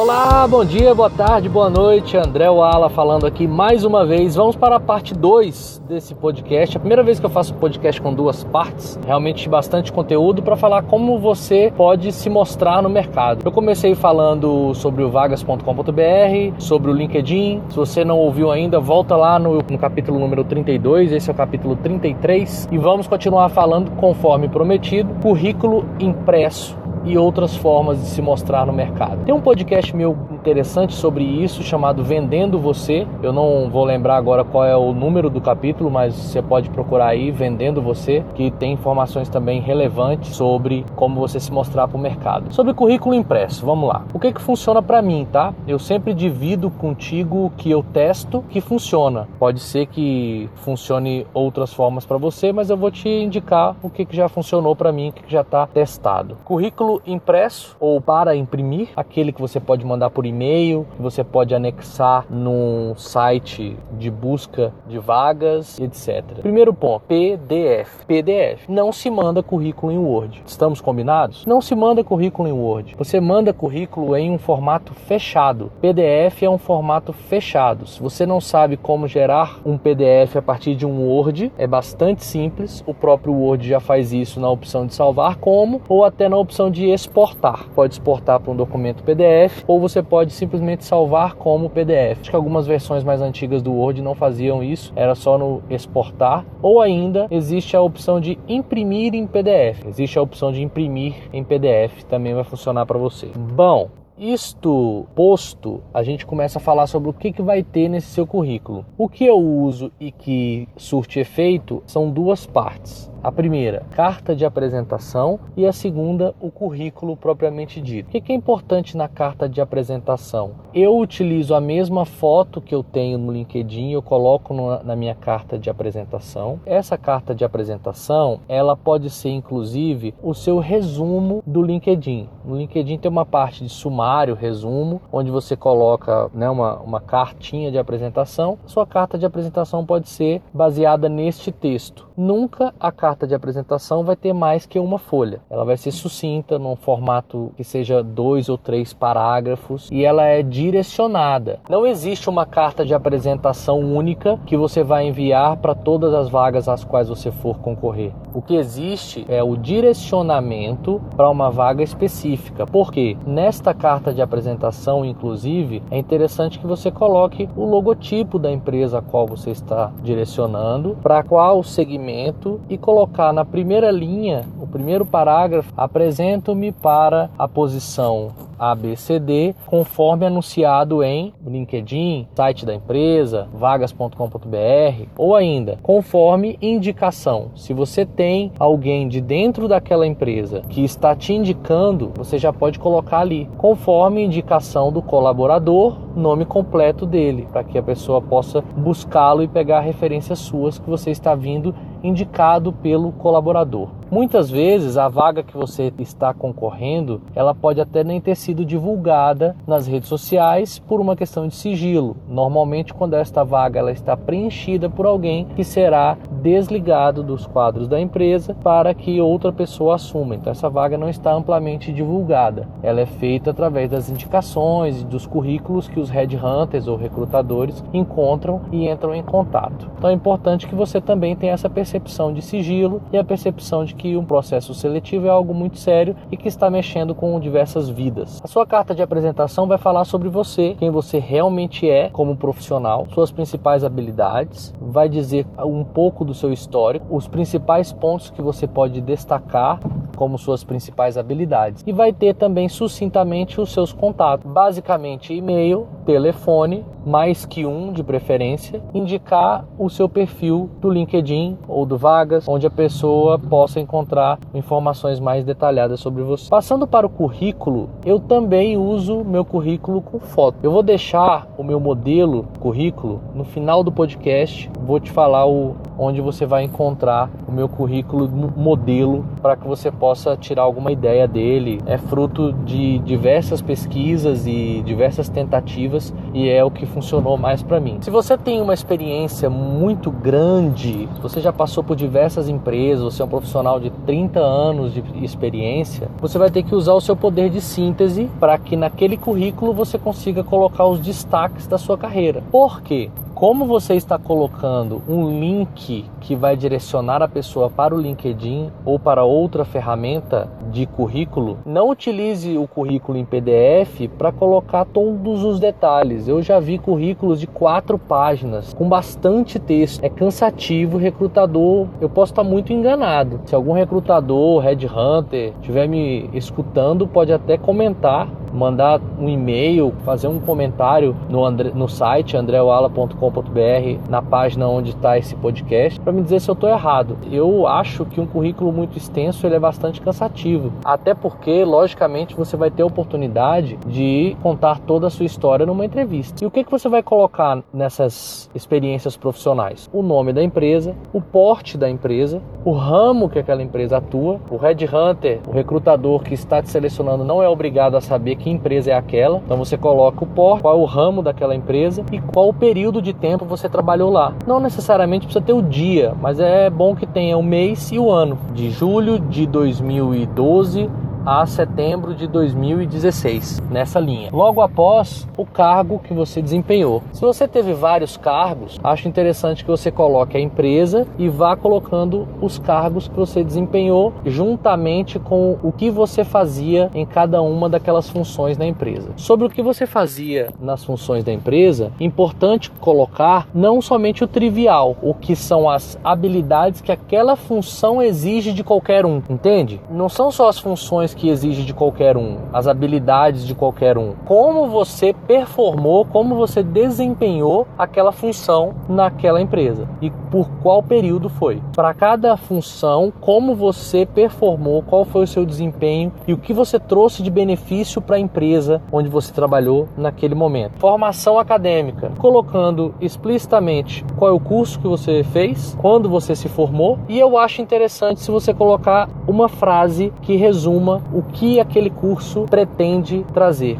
Olá, bom dia, boa tarde, boa noite. André Wala falando aqui mais uma vez. Vamos para a parte 2 desse podcast. A primeira vez que eu faço podcast com duas partes, realmente bastante conteúdo para falar como você pode se mostrar no mercado. Eu comecei falando sobre o vagas.com.br, sobre o LinkedIn. Se você não ouviu ainda, volta lá no, no capítulo número 32, esse é o capítulo 33, e vamos continuar falando conforme prometido, currículo impresso e outras formas de se mostrar no mercado. Tem um podcast meu interessante sobre isso chamado Vendendo Você. Eu não vou lembrar agora qual é o número do capítulo, mas você pode procurar aí Vendendo Você, que tem informações também relevantes sobre como você se mostrar para o mercado. Sobre currículo impresso, vamos lá. O que que funciona para mim, tá? Eu sempre divido contigo o que eu testo que funciona. Pode ser que funcione outras formas para você, mas eu vou te indicar o que que já funcionou para mim, o que, que já está testado. Currículo impresso ou para imprimir, aquele que você pode mandar por e-mail, você pode anexar num site de busca de vagas, etc. Primeiro ponto, PDF. PDF. Não se manda currículo em Word. Estamos combinados? Não se manda currículo em Word. Você manda currículo em um formato fechado. PDF é um formato fechado. Se você não sabe como gerar um PDF a partir de um Word, é bastante simples. O próprio Word já faz isso na opção de salvar como ou até na opção de exportar. Pode exportar para um documento PDF ou você pode pode simplesmente salvar como PDF. Acho que algumas versões mais antigas do Word não faziam isso, era só no exportar. Ou ainda existe a opção de imprimir em PDF. Existe a opção de imprimir em PDF, também vai funcionar para você. Bom, isto posto, a gente começa a falar sobre o que, que vai ter nesse seu currículo. O que eu uso e que surte efeito são duas partes. A primeira, carta de apresentação, e a segunda, o currículo propriamente dito. O que é importante na carta de apresentação? Eu utilizo a mesma foto que eu tenho no LinkedIn, eu coloco na minha carta de apresentação. Essa carta de apresentação, ela pode ser inclusive o seu resumo do LinkedIn. No LinkedIn tem uma parte de sumário, resumo, onde você coloca né, uma, uma cartinha de apresentação. Sua carta de apresentação pode ser baseada neste texto. Nunca a carta de apresentação vai ter mais que uma folha. Ela vai ser sucinta, num formato que seja dois ou três parágrafos e ela é direcionada. Não existe uma carta de apresentação única que você vai enviar para todas as vagas às quais você for concorrer. O que existe é o direcionamento para uma vaga específica. Porque nesta carta de apresentação, inclusive, é interessante que você coloque o logotipo da empresa a qual você está direcionando, para qual segmento e colocar na primeira linha, o primeiro parágrafo, apresento-me para a posição ABCD, conforme anunciado em LinkedIn, site da empresa, vagas.com.br, ou ainda, conforme indicação. Se você tem alguém de dentro daquela empresa que está te indicando, você já pode colocar ali, conforme indicação do colaborador, nome completo dele, para que a pessoa possa buscá-lo e pegar referências suas que você está vindo indicado pelo colaborador. Muitas vezes a vaga que você está concorrendo, ela pode até nem ter sido divulgada nas redes sociais por uma questão de sigilo. Normalmente quando esta vaga ela está preenchida por alguém que será desligado dos quadros da empresa para que outra pessoa assuma. Então essa vaga não está amplamente divulgada. Ela é feita através das indicações e dos currículos que os headhunters ou recrutadores encontram e entram em contato. Então é importante que você também tenha essa percepção de sigilo e a percepção de que um processo seletivo é algo muito sério e que está mexendo com diversas vidas. A sua carta de apresentação vai falar sobre você, quem você realmente é como profissional, suas principais habilidades, vai dizer um pouco do seu histórico, os principais pontos que você pode destacar como suas principais habilidades e vai ter também sucintamente os seus contatos, basicamente e-mail, telefone, mais que um de preferência, indicar o seu perfil do LinkedIn ou do Vagas, onde a pessoa possa encontrar informações mais detalhadas sobre você. Passando para o currículo, eu também uso meu currículo com foto. Eu vou deixar o meu modelo currículo no final do podcast, vou te falar o, onde você vai encontrar o meu currículo modelo para que você possa tirar alguma ideia dele. É fruto de diversas pesquisas e diversas tentativas e é o que funcionou mais para mim. Se você tem uma experiência muito grande, você já passou por diversas empresas, você é um profissional de 30 anos de experiência, você vai ter que usar o seu poder de síntese para que naquele currículo você consiga colocar os destaques da sua carreira. Por quê? Como você está colocando um link que vai direcionar a pessoa para o LinkedIn ou para outra ferramenta de currículo, não utilize o currículo em PDF para colocar todos os detalhes. Eu já vi currículos de quatro páginas com bastante texto. É cansativo, recrutador. Eu posso estar muito enganado. Se algum recrutador, headhunter, estiver me escutando, pode até comentar mandar um e-mail, fazer um comentário no, no site andreoala.com.br, na página onde está esse podcast, para me dizer se eu estou errado. Eu acho que um currículo muito extenso ele é bastante cansativo, até porque, logicamente, você vai ter a oportunidade de contar toda a sua história numa entrevista. E o que, que você vai colocar nessas experiências profissionais? O nome da empresa, o porte da empresa, o ramo que aquela empresa atua, o headhunter, o recrutador que está te selecionando não é obrigado a saber que empresa é aquela. Então você coloca o porte, qual é o ramo daquela empresa e qual o período de tempo você trabalhou lá. Não necessariamente precisa ter o dia, mas é bom que tenha o mês e o ano. De julho de 2012 a setembro de 2016, nessa linha. Logo após o cargo que você desempenhou. Se você teve vários cargos, acho interessante que você coloque a empresa e vá colocando os cargos que você desempenhou juntamente com o que você fazia em cada uma daquelas funções da empresa. Sobre o que você fazia nas funções da empresa, importante colocar não somente o trivial, o que são as habilidades que aquela função exige de qualquer um, entende? Não são só as funções que exige de qualquer um, as habilidades de qualquer um. Como você performou, como você desempenhou aquela função naquela empresa e por qual período foi. Para cada função, como você performou, qual foi o seu desempenho e o que você trouxe de benefício para a empresa onde você trabalhou naquele momento. Formação acadêmica, colocando explicitamente qual é o curso que você fez, quando você se formou, e eu acho interessante se você colocar uma frase que resuma o que aquele curso pretende trazer.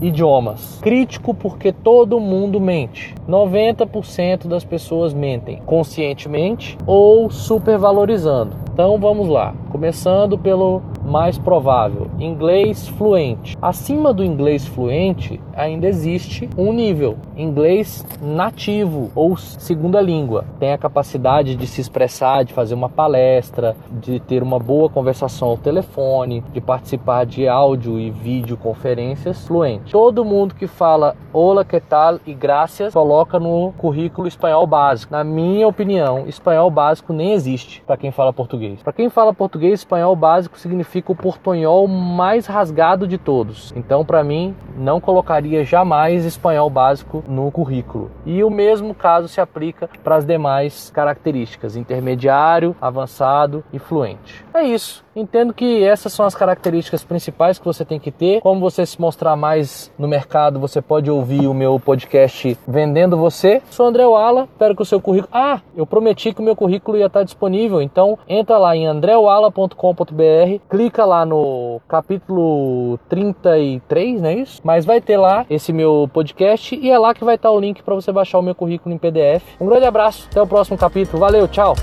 Idiomas. Crítico porque todo mundo mente. 90% das pessoas mentem conscientemente ou supervalorizando. Então vamos lá, começando pelo mais provável, inglês fluente. Acima do inglês fluente ainda existe um nível, inglês nativo ou segunda língua. Tem a capacidade de se expressar, de fazer uma palestra, de ter uma boa conversação ao telefone, de participar de áudio e vídeo conferências fluente. Todo mundo que fala hola, que tal e graças coloca no currículo espanhol básico. Na minha opinião, espanhol básico nem existe para quem fala português. Para quem fala português, espanhol básico significa o portunhol mais rasgado de todos. Então, para mim, não colocaria jamais espanhol básico no currículo. E o mesmo caso se aplica para as demais características: intermediário, avançado e fluente. É isso. Entendo que essas são as características principais que você tem que ter. Como você se mostrar mais no mercado, você pode ouvir o meu podcast Vendendo Você. Sou André Wala, espero que o seu currículo. Ah, eu prometi que o meu currículo ia estar disponível, então entra lá em andreoala.com.br, clica lá no capítulo 33, não é isso? Mas vai ter lá esse meu podcast e é lá que vai estar o link para você baixar o meu currículo em PDF. Um grande abraço, até o próximo capítulo. Valeu, tchau!